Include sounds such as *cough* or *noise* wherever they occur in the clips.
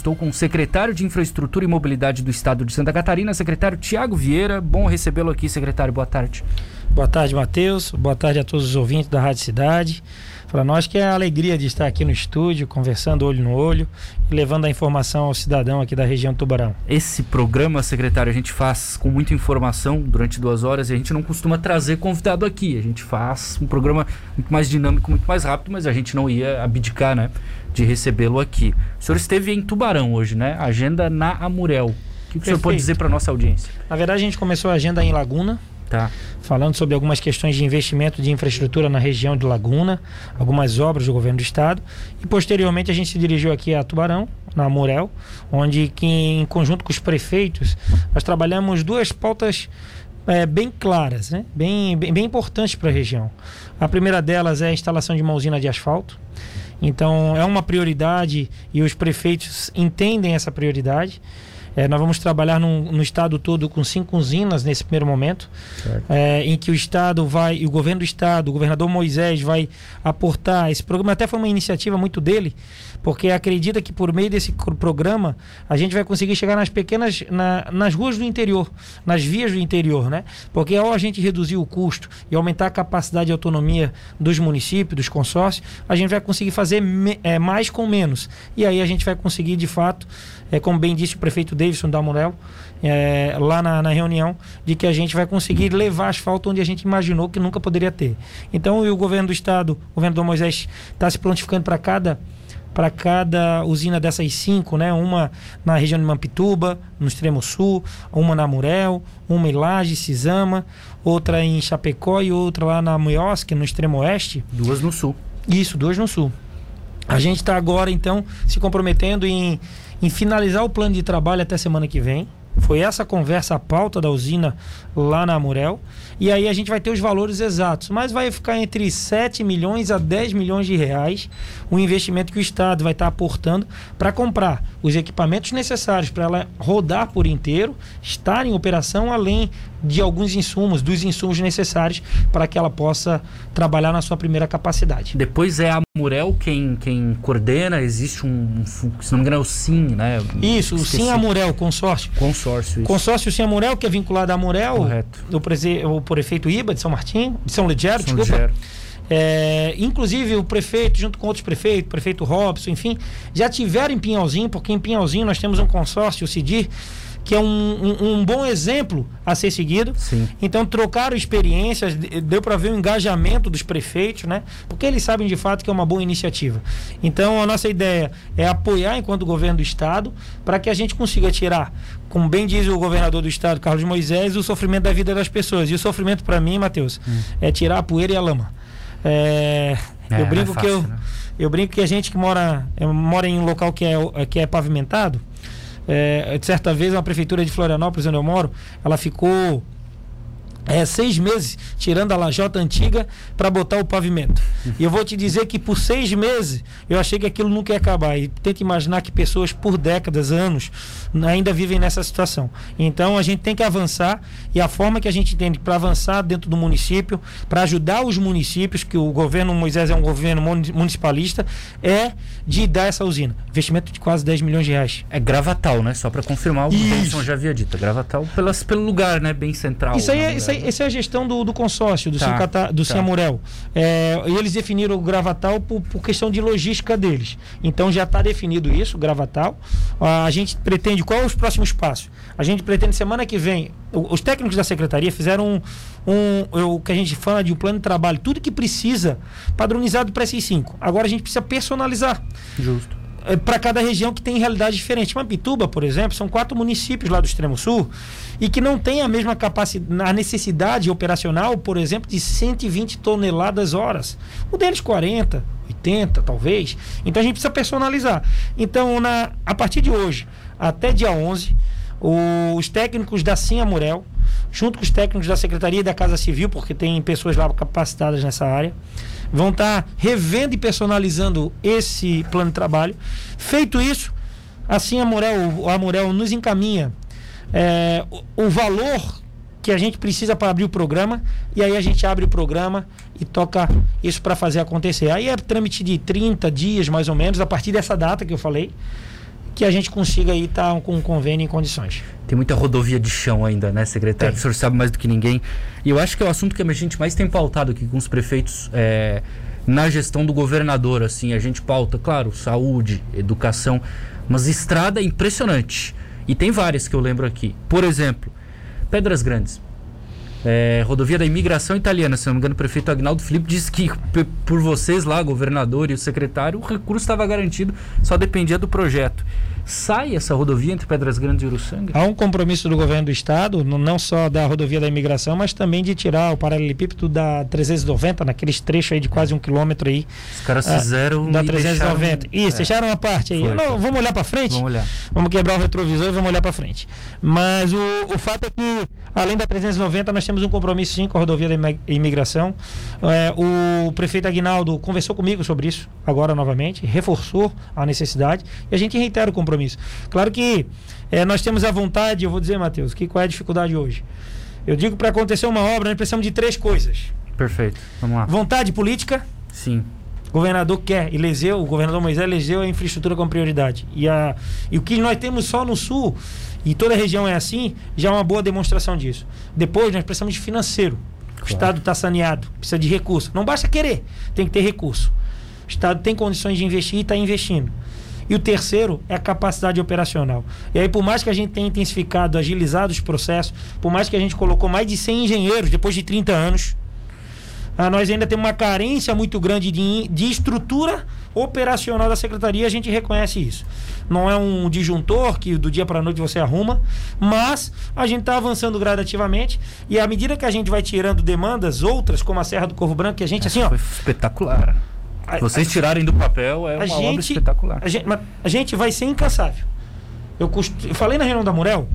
estou com o secretário de Infraestrutura e Mobilidade do Estado de Santa Catarina, secretário Tiago Vieira. Bom recebê-lo aqui, secretário. Boa tarde. Boa tarde, Matheus. Boa tarde a todos os ouvintes da Rádio Cidade. Para nós que é a alegria de estar aqui no estúdio, conversando olho no olho e levando a informação ao cidadão aqui da região Tubarão. Esse programa, secretário, a gente faz com muita informação durante duas horas e a gente não costuma trazer convidado aqui. A gente faz um programa muito mais dinâmico, muito mais rápido, mas a gente não ia abdicar, né, de recebê-lo aqui. O senhor esteve em Tubarão hoje, né? Agenda na Amurel. O que, que o senhor pode dizer para nossa audiência? Na verdade, a gente começou a agenda em Laguna, Tá. falando sobre algumas questões de investimento de infraestrutura na região de Laguna, algumas obras do governo do estado. E posteriormente a gente se dirigiu aqui a Tubarão, na Morel, onde que, em conjunto com os prefeitos nós trabalhamos duas pautas é, bem claras, né? bem, bem, bem importantes para a região. A primeira delas é a instalação de uma usina de asfalto. Então é uma prioridade e os prefeitos entendem essa prioridade. É, nós vamos trabalhar num, no estado todo com cinco usinas nesse primeiro momento, é, em que o estado vai, o governo do estado, o governador Moisés vai aportar esse programa. Até foi uma iniciativa muito dele, porque acredita que por meio desse programa a gente vai conseguir chegar nas pequenas, na- nas ruas do interior, nas vias do interior, né? Porque ao a gente reduzir o custo e aumentar a capacidade e autonomia dos municípios, dos consórcios, a gente vai conseguir fazer me- é, mais com menos. E aí a gente vai conseguir de fato é, como bem disse o prefeito Davidson da Murel, é, lá na, na reunião, de que a gente vai conseguir levar asfalto onde a gente imaginou que nunca poderia ter. Então, o governo do estado, o governador Moisés, está se prontificando para cada para cada usina dessas cinco, né? Uma na região de Mampituba, no extremo sul, uma na Murel, uma em Laje, Cisama, outra em Chapecó e outra lá na Muiosque, no extremo oeste. Duas no sul. Isso, duas no sul. A gente está agora, então, se comprometendo em, em finalizar o plano de trabalho até semana que vem. Foi essa conversa, a pauta da usina lá na Amurel. E aí a gente vai ter os valores exatos, mas vai ficar entre 7 milhões a 10 milhões de reais o investimento que o Estado vai estar aportando para comprar os equipamentos necessários para ela rodar por inteiro, estar em operação, além de alguns insumos, dos insumos necessários para que ela possa trabalhar na sua primeira capacidade. Depois é a Murel quem, quem coordena, existe um, se não me engano, é o SIM, né? Isso, o. Sim Amurel, consórcio. Consórcio, isso. Consórcio Sim Amurel, que é vinculado à Amurel, Correto. do prese- o prefeito Iba de São Martim, de São Ligero, São desculpa. Ligero. É, inclusive o prefeito, junto com outros prefeitos, prefeito Robson, enfim, já tiveram em Pinhalzinho, porque em Pinhalzinho nós temos um consórcio, o CIDIR, que é um, um- um bom exemplo a ser seguido. Sim. Então trocaram experiências, de- deu para ver o engajamento dos prefeitos, né? Porque eles sabem de fato que é uma boa iniciativa. Então a nossa ideia é apoiar enquanto governo do estado para que a gente consiga tirar, como bem diz o governador do estado, Carlos Moisés, o sofrimento da vida das pessoas. E o sofrimento para mim, Matheus, é tirar a poeira e a lama. É, Hum. É, eu brinco não é que eu fácil, né? eu brinco que a gente que mora é, mora em um local que é que é pavimentado, é, de certa vez, uma prefeitura de Florianópolis, onde eu moro, ela ficou é, seis meses tirando a lajota antiga para botar o pavimento. E eu vou te dizer que por seis meses eu achei que aquilo nunca ia acabar. E tenta imaginar que pessoas por décadas, anos, ainda vivem nessa situação. Então a gente tem que avançar e a forma que a gente entende para avançar dentro do município, para ajudar os municípios, que o governo Moisés é um governo muni- municipalista, é de dar essa usina. Investimento de quase 10 milhões de reais. É Gravatal, né? Só para confirmar, o Isso. Davidson já havia dito. é Gravatal pelas, pelo lugar, né? Bem central. Isso aí, é, isso aí, essa é a gestão do, do consórcio, do Tá, Sincata- do tá. Ciamurel. É, e eles definiram o Gravatal por, por questão de logística deles. Então já está definido isso, o Gravatal. A gente pretende, qual é os próximos passos? A gente pretende semana que vem, os técnicos da secretaria fizeram um, um- o que a gente fala de um plano de trabalho, tudo que precisa padronizado para esses cinco. Agora a gente precisa personalizar Justo. Para cada região que tem realidade diferente. Mampituba, por exemplo, são quatro municípios lá do extremo sul e que não tem a mesma capacidade, a necessidade operacional, por exemplo, de 120 toneladas horas. O deles 40, 80, talvez. Então a gente precisa personalizar. Então, na, a partir de hoje, até dia 11, os técnicos da Sim Amurel, junto com os técnicos da Secretaria da Casa Civil, porque tem pessoas lá capacitadas nessa área, vão estar revendo e personalizando esse plano de trabalho. Feito isso, assim a Amurel, a Amurel nos encaminha é, o, o valor que a gente precisa para abrir o programa e aí a gente abre o programa e toca isso para fazer acontecer. Aí é trâmite de 30 dias mais ou menos, a partir dessa data que eu falei. que a gente consiga aí estar tá com um convênio em condições. Tem muita rodovia de chão ainda, né, secretário? Tem. O senhor sabe mais do que ninguém. E eu acho que é o assunto que a gente mais tem pautado aqui com os prefeitos é, na gestão do governador. Assim, a gente pauta, claro, saúde, educação, mas estrada é impressionante. E tem várias que eu lembro aqui. Por exemplo, Pedras Grandes. É, rodovia da imigração italiana, se não me engano, o prefeito Agnaldo Felipe disse que por vocês lá, governador e o secretário, o recurso estava garantido, só dependia do projeto sai essa rodovia entre Pedras Grandes e Uruçanga? Há um compromisso do governo do estado, não só da rodovia da imigração, mas também de tirar o paralelepípedo da 390, naqueles trechos aí de quase um quilômetro aí. Os caras ah, fizeram da 390. Deixaram... Isso, é. deixaram uma parte aí. Foi, não, vamos olhar para frente? Vamos olhar. Vamos quebrar o retrovisor e vamos olhar para frente. Mas o, o fato é que, além da 390, nós temos um compromisso sim com a rodovia da imigração. É, o prefeito Aguinaldo conversou comigo sobre isso agora novamente, reforçou a necessidade e a gente reitera o compromisso. Claro que é, nós temos a vontade, eu vou dizer, Matheus, que qual é a dificuldade hoje? Eu digo para acontecer uma obra, nós precisamos de três coisas. Perfeito. Vamos lá. Vontade política. Sim. O governador quer, elegeu, o governador Moisés elegeu a infraestrutura como prioridade. E, a, e o que nós temos só no sul, e toda a região é assim, já é uma boa demonstração disso. Depois nós precisamos de financeiro. Claro. O Estado está saneado, precisa de recurso. Não basta querer, tem que ter recurso. O Estado tem condições de investir e está investindo. E o terceiro é a capacidade operacional. E aí, por mais que a gente tenha intensificado, agilizado os processos, por mais que a gente colocou mais de 100 engenheiros depois de 30 anos, ah, nós ainda temos uma carência muito grande de, de estrutura operacional da secretaria, a gente reconhece isso. Não é um disjuntor que do dia para a noite você arruma, mas a gente está avançando gradativamente e à medida que a gente vai tirando demandas outras, como a Serra do Corvo Branco, que a gente assim, ó, foi espetacular. Vocês a, tirarem do papel é uma gente, obra espetacular. A gente, a gente vai ser incansável. Eu, cost... eu falei na reunião da Murel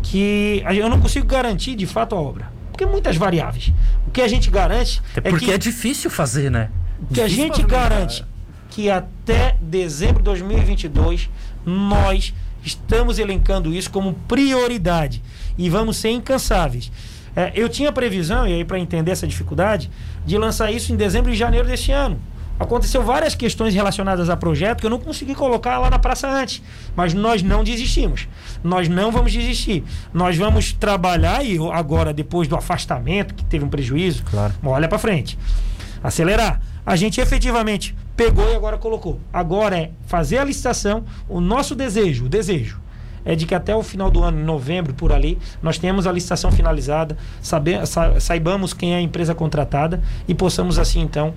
que eu não consigo garantir de fato a obra. Porque muitas variáveis. O que a gente garante. É porque é, que, é difícil fazer, né? O que a gente garante que até dezembro de 2022 nós estamos elencando isso como prioridade e vamos ser incansáveis. É, eu tinha previsão, e aí para entender essa dificuldade, de lançar isso em dezembro e janeiro deste ano. Aconteceu várias questões relacionadas a projeto que eu não consegui colocar lá na praça antes. Mas nós não desistimos. Nós não vamos desistir. Nós vamos trabalhar e agora, depois do afastamento, que teve um prejuízo, claro. olha para frente. Acelerar. A gente efetivamente pegou e agora colocou. Agora é fazer a licitação. O nosso desejo, o desejo, é de que até o final do ano, em novembro, por ali, nós tenhamos a licitação finalizada, saber, sa, saibamos quem é a empresa contratada e possamos assim então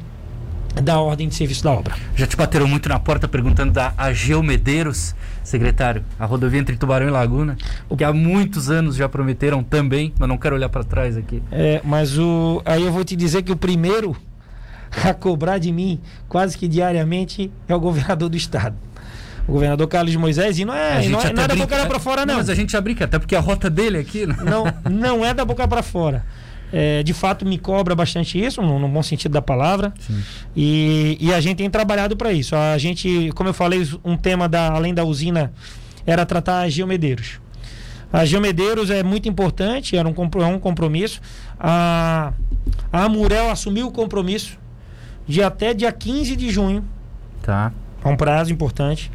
da ordem de serviço da obra. Já te bateram muito na porta perguntando da Ageu Medeiros, secretário, a rodovia entre Tubarão e Laguna, o... que há muitos anos já prometeram também, mas não quero olhar para trás aqui. É, mas o aí eu vou te dizer que o primeiro a cobrar de mim quase que diariamente é o governador do estado. O governador Carlos Moisés, e não é, não é, não é da boca para fora, não. não. Mas a gente já brinca, até porque a rota dele aqui. Não, não, não é da boca para fora é, de fato me cobra bastante isso, no, no bom sentido da palavra. E, e, a gente tem trabalhado para isso. A gente, como eu falei, um tema da, além da usina era tratar a geomedeiros. A geomedeiros é muito importante, era um, é um compromisso. A, a Amurel assumiu o compromisso de até dia 15 de junho. Tá. É um prazo importante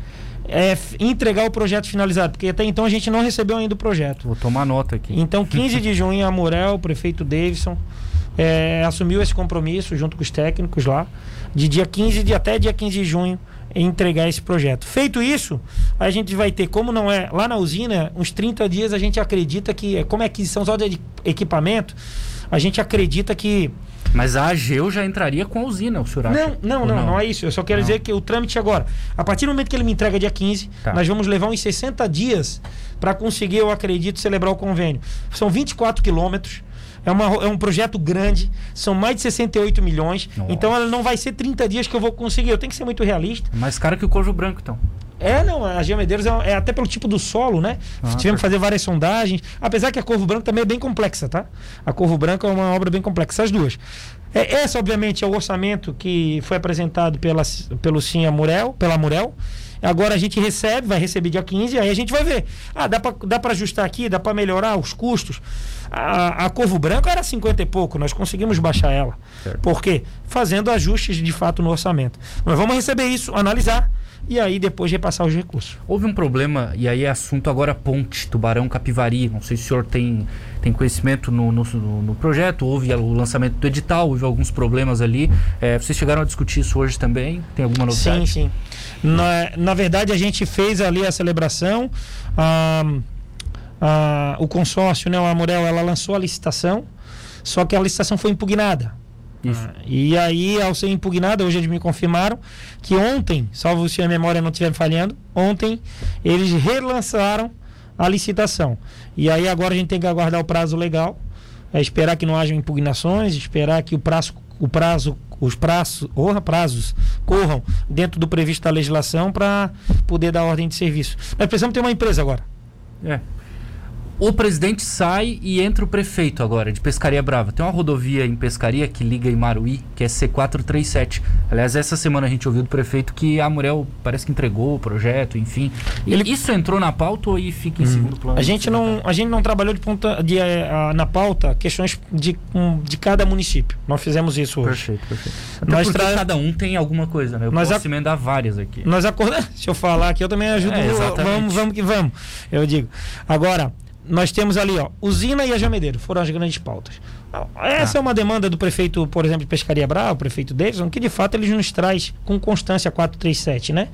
é, entregar o projeto finalizado, porque até então a gente não recebeu ainda o projeto. Vou tomar nota aqui. Então, 15 de junho, a Morel, o prefeito Davidson, é, assumiu esse compromisso junto com os técnicos lá, de dia 15 de até dia 15 de junho entregar esse projeto. Feito isso, a gente vai ter, como não é lá na usina, uns 30 dias a gente acredita que, como é aquisição só de equipamento, a gente acredita que mas a AGEU já entraria com a usina, o senhor acha? Não, não, não, não, não, é isso. Eu só quero não. dizer que o trâmite agora, a partir do momento que ele me entrega dia 15, tá. nós vamos levar uns 60 dias para conseguir, eu acredito, celebrar o convênio. São 24 quilômetros. É, uma, é um projeto grande, são mais de 68 milhões. Nossa. Então ela não vai ser 30 dias que eu vou conseguir. Eu tenho que ser muito realista. Mais caro que o Corvo Branco, então. É, não, a Geomedeiros é, é, até pelo tipo do solo, né? Ah, Tivemos que fazer várias sondagens. Apesar que a Corvo Branco também é bem complexa, tá? A Corvo Branco é uma obra bem complexa, as duas. É, essa, obviamente, é o orçamento que foi apresentado pela, pelo Sim Murel, pela Murel. Agora a gente recebe, vai receber dia 15, aí a gente vai ver. Ah, dá para dá ajustar aqui, dá para melhorar os custos. A, a Corvo Branco era 50 e pouco, nós conseguimos baixar ela. Certo. Por quê? Fazendo ajustes de fato no orçamento. Nós vamos receber isso, analisar e aí depois repassar os recursos. Houve um problema, e aí é assunto agora ponte, Tubarão Capivari. Não sei se o senhor tem, tem conhecimento no, no, no projeto, houve o lançamento do edital, houve alguns problemas ali. É, vocês chegaram a discutir isso hoje também? Tem alguma novidade? Sim, sim. Na, na verdade, a gente fez ali a celebração. Ah, ah, o consórcio, né, o Amorel, ela lançou a licitação, só que a licitação foi impugnada. Ah, e aí, ao ser impugnada, hoje eles me confirmaram que ontem, salvo se a memória não estiver falhando, ontem eles relançaram a licitação. E aí agora a gente tem que aguardar o prazo legal, é esperar que não haja impugnações, esperar que o prazo, o prazo os prazos, oh, prazos corram dentro do previsto da legislação para poder dar ordem de serviço. Nós precisamos ter uma empresa agora. É o presidente sai e entra o prefeito agora, de Pescaria Brava. Tem uma rodovia em Pescaria que liga em Maruí, que é C437. Aliás, essa semana a gente ouviu do prefeito que a Murel parece que entregou o projeto, enfim. Ele... Isso entrou na pauta ou fica em hum. segundo plano? A gente, não, a gente não trabalhou de ponta de, uh, na pauta questões de, de cada município. Nós fizemos isso hoje. Perfeito, perfeito. Até nós tra... cada um tem alguma coisa, né? Eu nós posso ac... emendar várias aqui. Nós acordamos. *laughs* Se eu falar aqui, eu também ajudo. É, vamos, vamos que vamos. Eu digo. Agora, nós temos ali, ó, usina e a Jamedeiro, foram as grandes pautas. Essa ah. é uma demanda do prefeito, por exemplo, de Pescaria Brava, o prefeito Davidson, que de fato ele nos traz com constância 437, né?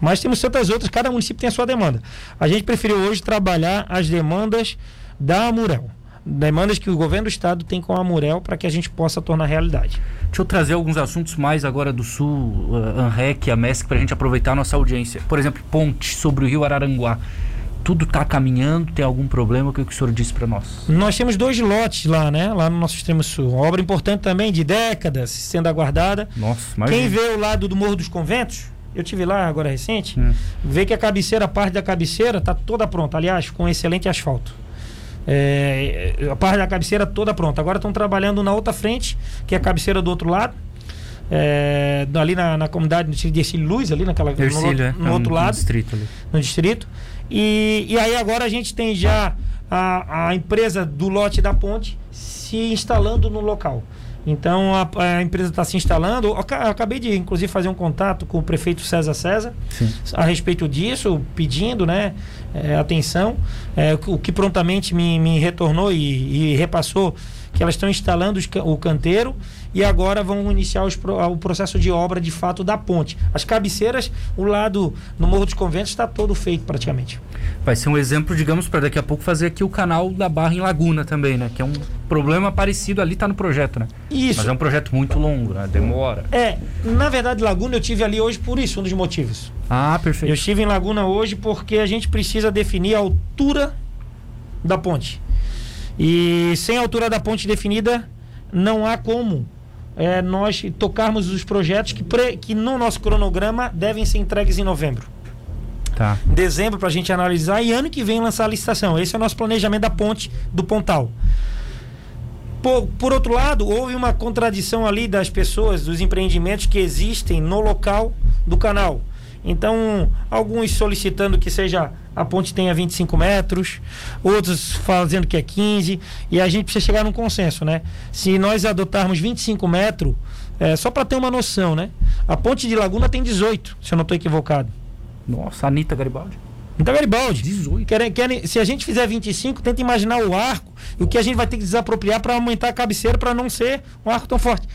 Mas temos tantas outras, cada município tem a sua demanda. A gente preferiu hoje trabalhar as demandas da Amurel. Demandas que o governo do estado tem com a Amurel para que a gente possa tornar realidade. Deixa eu trazer alguns assuntos mais agora do Sul, uh, ANREC, a MESC, para a gente aproveitar a nossa audiência. Por exemplo, ponte sobre o rio Araranguá tudo está caminhando? Tem algum problema? O que, o senhor disse para nós? Nós temos dois lotes lá, né? Lá no nosso extremo sul. Uma obra importante também, de décadas, sendo aguardada. Nossa, imagina. Quem vê o lado do Morro dos Conventos, eu tive lá agora recente, hum. vê que a cabeceira, a parte da cabeceira, está toda pronta. Aliás, com excelente asfalto. É, a parte da cabeceira toda pronta. Agora estão trabalhando na outra frente, que é a cabeceira do outro lado. É, ali na, na comunidade de Ercílio Luz, ali naquela Ercílio, no, no, é, outro no, lado. No distrito ali. No distrito. E, e aí agora a gente tem já a, a empresa do lote da ponte se instalando no local. Então a, a empresa está se instalando. Eu acabei de, inclusive, fazer um contato com o prefeito César César Sim. a respeito disso, pedindo né, é, atenção. É, o que prontamente me, me retornou e, e repassou que elas estão instalando o canteiro e agora vão iniciar os, o processo de obra de fato da ponte. As cabeceiras, o lado no Morro dos Conventos está todo feito praticamente. Vai ser um exemplo, digamos, para daqui a pouco fazer aqui o canal da Barra em Laguna também, né? Que é um problema parecido ali, está no projeto, né? Isso. Mas é um projeto muito longo, né? Demora. É, na verdade, Laguna eu tive ali hoje por isso, um dos motivos. Ah, perfeito. Eu estive em Laguna hoje porque a gente precisa definir a altura da ponte. E sem a altura da ponte definida, não há como é, nós tocarmos os projetos que, pre, que no nosso cronograma devem ser entregues em novembro. Tá. Dezembro para a gente analisar e ano que vem lançar a licitação. Esse é o nosso planejamento da ponte do Pontal. Por, por outro lado, houve uma contradição ali das pessoas, dos empreendimentos que existem no local do canal. Então, alguns solicitando que seja a ponte tenha 25 metros, outros fazendo que é 15, e a gente precisa chegar num consenso, né? Se nós adotarmos 25 metros, é, só para ter uma noção, né? A ponte de Laguna tem 18, se eu não estou equivocado. Nossa, Anitta Garibaldi. Anitta Garibaldi. 18. Querem, querem, se a gente fizer 25, tenta imaginar o arco e o que a gente vai ter que desapropriar para aumentar a cabeceira para não ser um arco tão forte.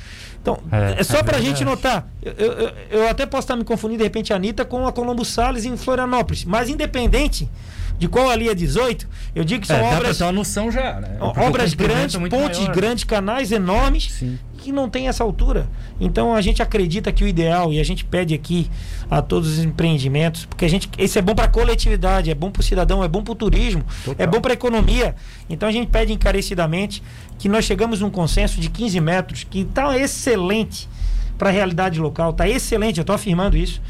Então, é, é só é para a gente notar. Eu, eu, eu, até posso estar me confundindo, de repente, a Anitta com a Colombo Salles em Florianópolis. Mas independente de qual ali é 18, eu digo que são é, obras. Dá uma noção já, né? Obras grandes, é pontes maior. grandes, canais enormes. Sim que não tem essa altura. Então a gente acredita que o ideal e a gente pede aqui a todos os empreendimentos, porque a gente esse é bom para a coletividade, é bom para o cidadão, é bom para o turismo, Total. é bom para a economia. Então a gente pede encarecidamente que nós chegamos num consenso de 15 metros, que está excelente para a realidade local, está excelente, eu estou afirmando isso.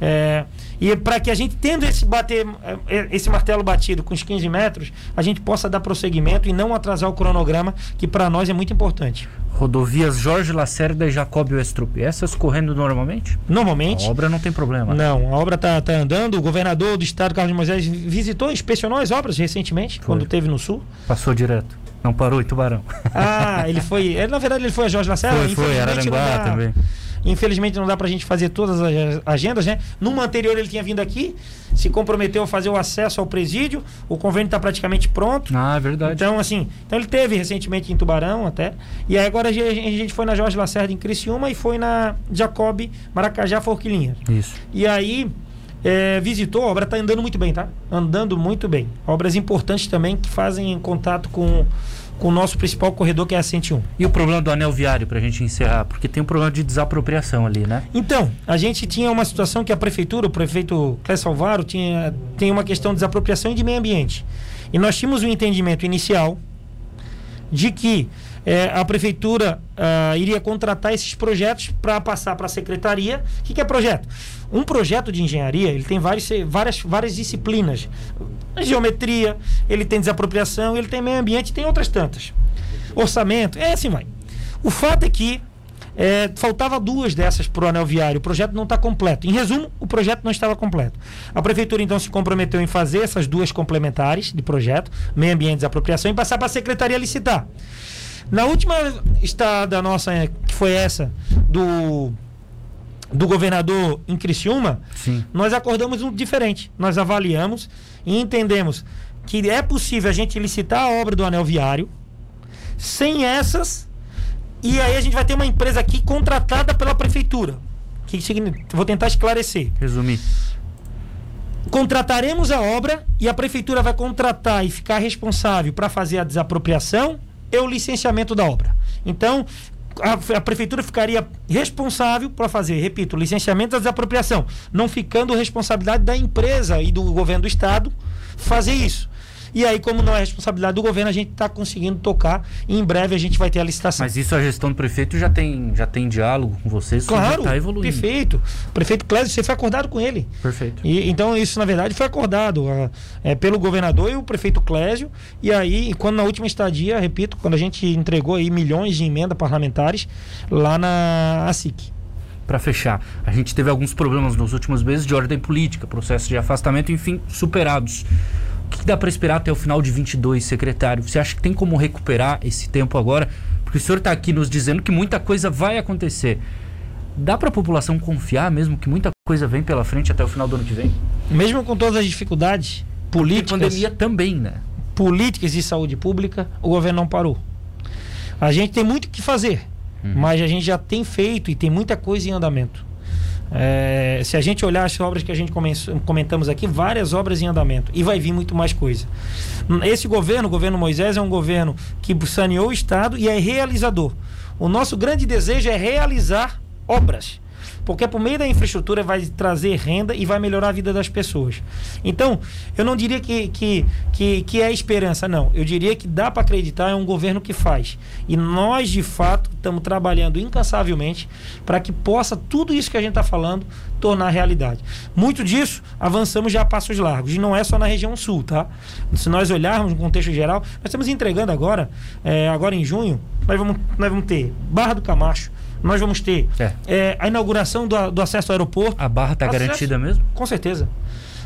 É, e para que a gente, tendo esse, bater, é, esse martelo batido com os 15 metros, a gente possa dar prosseguimento e não atrasar o cronograma, que para nós é muito importante. Rodovias Jorge Lacerda e Jacóbio Estrup, essas correndo normalmente? Normalmente. A obra não tem problema. Não, a obra está tá andando. O governador do estado, Carlos de Moisés, visitou, inspecionou as obras recentemente, foi. quando teve no sul. Passou direto. Não parou em Tubarão. Ah, ele foi. Ele, na verdade, ele foi a Jorge Lacerda. Foi, foi, Araranguá também. Infelizmente não dá para a gente fazer todas as agendas, né? Numa anterior ele tinha vindo aqui, se comprometeu a fazer o acesso ao presídio, o convênio está praticamente pronto. Ah, é verdade. Então, assim, então ele teve recentemente em Tubarão até. E aí agora a gente foi na Jorge Lacerda em Criciúma e foi na Jacob Maracajá Forquilinha. Isso. E aí é, visitou, a obra está andando muito bem, tá? Andando muito bem. Obras importantes também que fazem contato com, com o nosso principal corredor, que é a 101. E o problema do anel viário, para a gente encerrar? Porque tem um problema de desapropriação ali, né? Então, a gente tinha uma situação que a prefeitura, o prefeito Clécio Salvaro, tinha, tem uma questão de desapropriação e de meio ambiente. E nós tínhamos um entendimento inicial de que é, a prefeitura uh, iria contratar esses projetos para passar para a secretaria. O que, que, é projeto? Um projeto de engenharia ele tem vários, várias, várias disciplinas. Geometria, ele tem desapropriação, ele tem meio ambiente, tem outras tantas. Orçamento, é assim vai. O fato é que é, faltava duas dessas para o anel viário. O projeto não está completo. Em resumo, o projeto não estava completo. A prefeitura então se comprometeu em fazer essas duas complementares de projeto, meio ambiente e desapropriação, e passar para a secretaria licitar. Na última estada nossa, que foi essa, do do governador em Criciúma, Sim. nós acordamos um diferente. Nós avaliamos e entendemos que é possível a gente licitar a obra do anel viário sem essas e aí a gente vai ter uma empresa aqui contratada pela prefeitura. Que vou tentar esclarecer. Resumir. Contrataremos a obra e a prefeitura vai contratar e ficar responsável para fazer a desapropriação e o licenciamento da obra. Então, a, a, prefeitura ficaria responsável para fazer, repito, licenciamento da desapropriação, não ficando responsabilidade da empresa e do governo do estado fazer isso. E aí, como não é responsabilidade do governo, a gente está conseguindo tocar e em breve a gente vai ter a licitação. Mas isso a gestão do prefeito já tem, já tem diálogo com vocês? Claro, está evoluindo. perfeito. O prefeito Clésio, você foi acordado com ele. Perfeito. E, então, isso na verdade foi acordado é, pelo governador e o prefeito Clésio. E aí, quando na última estadia, repito, quando a gente entregou aí milhões de emendas parlamentares lá na ASIC para fechar. A gente teve alguns problemas nos últimos meses de ordem política, processos de afastamento, enfim, superados que dá para esperar até o final de 22, secretário? Você acha que tem como recuperar esse tempo agora? Porque o senhor está aqui nos dizendo que muita coisa vai acontecer. Dá para a população confiar mesmo que muita coisa vem pela frente até o final do ano que vem? Mesmo com todas as dificuldades políticas. E pandemia também, né? Políticas de saúde pública, o governo não parou. A gente tem muito o que fazer, uhum. mas a gente já tem feito e tem muita coisa em andamento. É, se a gente olhar as obras que a gente comentamos aqui, várias obras em andamento e vai vir muito mais coisa. Esse governo, o governo Moisés, é um governo que saneou o Estado e é realizador. O nosso grande desejo é realizar obras porque por meio da infraestrutura vai trazer renda e vai melhorar a vida das pessoas. Então, eu não diria que, que, que, que é esperança, não. Eu diria que dá para acreditar, é um governo que faz. E nós, de fato, estamos trabalhando incansavelmente para que possa tudo isso que a gente está falando tornar realidade. Muito disso avançamos já a passos largos. E não é só na região sul, tá? Se nós olharmos no contexto geral, nós estamos entregando agora, é, agora em junho, nós vamos, nós vamos ter Barra do Camacho, nós vamos ter é. É, a inauguração do, do, acesso ao aeroporto. A barra está garantida mesmo? Com certeza.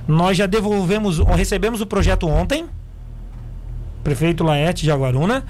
Nós já devolvemos, recebemos o projeto ontem, prefeito Laerte de Aguaruna.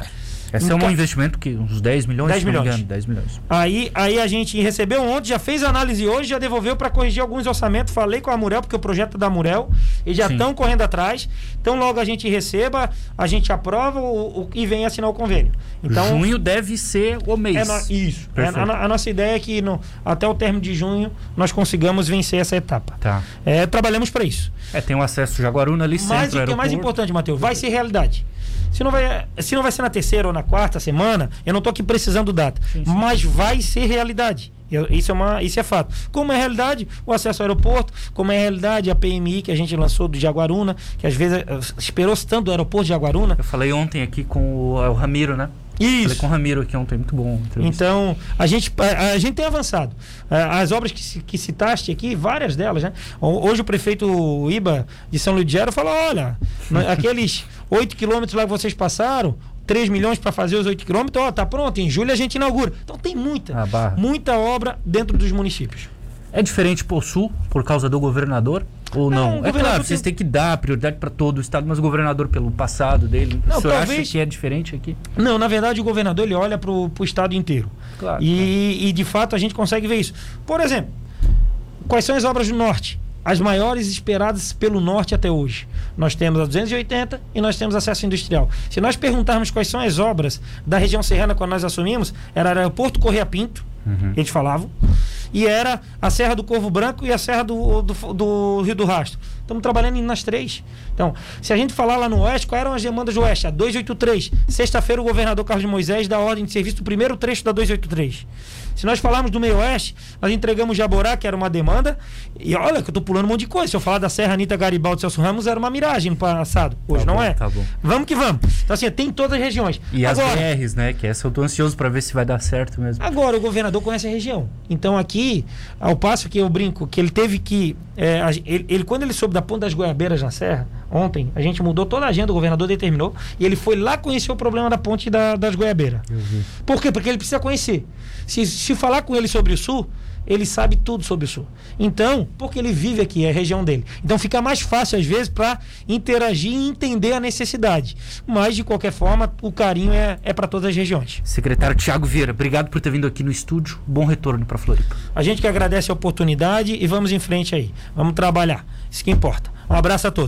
Esse é um investimento que uns 10 milhões, 10 milhões. Engano, 10 milhões. Aí, aí a gente recebeu ontem, já fez análise hoje, já devolveu para corrigir alguns orçamentos. Falei com a Murel, porque o projeto é da Murel, e já estão correndo atrás. Então, logo a gente receba, a gente aprova o, o, e vem assinar o convênio. Então, junho deve ser o mês. É no, isso. É, a, a, nossa ideia é que no, até o término de junho nós consigamos vencer essa etapa. Tá. É, trabalhamos para isso. É, tem o acesso Jaguaruna ali, Mas o que é mais importante, Matheus, vai ser realidade. Se não vai, se não vai ser na terceira ou na quarta semana, eu não estou aqui precisando data. Sim, sim. Mas vai ser realidade. Eu, isso, é uma, isso é fato. Como é realidade o acesso ao aeroporto, como é realidade a PMI que a gente lançou do Jaguaruna, que às vezes eh, esperou-se tanto do aeroporto de Jaguaruna. Eu falei ontem aqui com o, o Ramiro, né? Isso. Falei com o Ramiro aqui ontem, muito bom. Então, a gente, a, a, gente tem avançado. As obras que, que citaste aqui, várias delas, né? Hoje o prefeito Iba de São Luís de Janeiro falou: olha, *laughs* aqueles 8 quilômetros lá que vocês passaram, 3 milhões para fazer os 8 quilômetros, ó, tá pronto, em julho a gente inaugura. Então tem muita, muita obra dentro dos municípios. É diferente por sul, por causa do governador? Ou não? Não, é claro, tem- vocês têm que dar prioridade para todo o estado, mas o governador, pelo passado dele, Não, o senhor acha talvez- que é diferente aqui? Não, na verdade o governador ele olha para o estado inteiro. Claro. E, e, de fato a gente consegue ver isso. Por exemplo, quais são as obras do norte? As maiores esperadas pelo norte até hoje. Nós temos a 280 e nós temos acesso industrial. Se nós perguntarmos quais são as obras da região serrana quando nós assumimos, era o aeroporto Correia Pinto, eles falavam, e era a Serra do Corvo Branco e a Serra do, do, do Rio do Rastro. Estamos trabalhando nas três. Então, se a gente falar lá no Oeste, quais eram as demandas do Oeste? A 283. Sexta-feira, o governador Carlos Moisés dá ordem de serviço do primeiro trecho da 283. Se nós falarmos do meio oeste, nós entregamos Jaborá, que era uma demanda. E olha que eu tô pulando um monte de coisa. Se eu falar da Serra Anitta Garibaldi Celso Ramos, era uma miragem no passado. Hoje Tá não bom, é. tá bom. Vamos que vamos. Então, assim, tem em todas as regiões. E Agora, as BRs, né? Que essa eu tô ansioso para ver se vai dar certo mesmo. Agora, o governador conhece a região. Então, aqui, ao passo que eu brinco, que ele teve que. É, ele, ele, quando ele soube da Ponta das Goiabeiras na Serra, ontem, a gente mudou toda a agenda, o governador determinou, e ele foi lá conhecer o problema da ponte da- das Goiabeiras. Por quê? Porque ele precisa conhecer. Se, se falar com ele sobre o Sul, ele sabe tudo sobre o Sul. Então, porque ele vive aqui, é a região dele. Então fica mais fácil, às vezes, para interagir e entender a necessidade. Mas, de qualquer forma, o carinho é, é para todas as regiões. Secretário Tiago Vieira, obrigado por ter vindo aqui no estúdio. Bom retorno para Floripa. A gente que agradece a oportunidade e vamos em frente aí. Vamos trabalhar. Isso que importa. Um abraço a todos.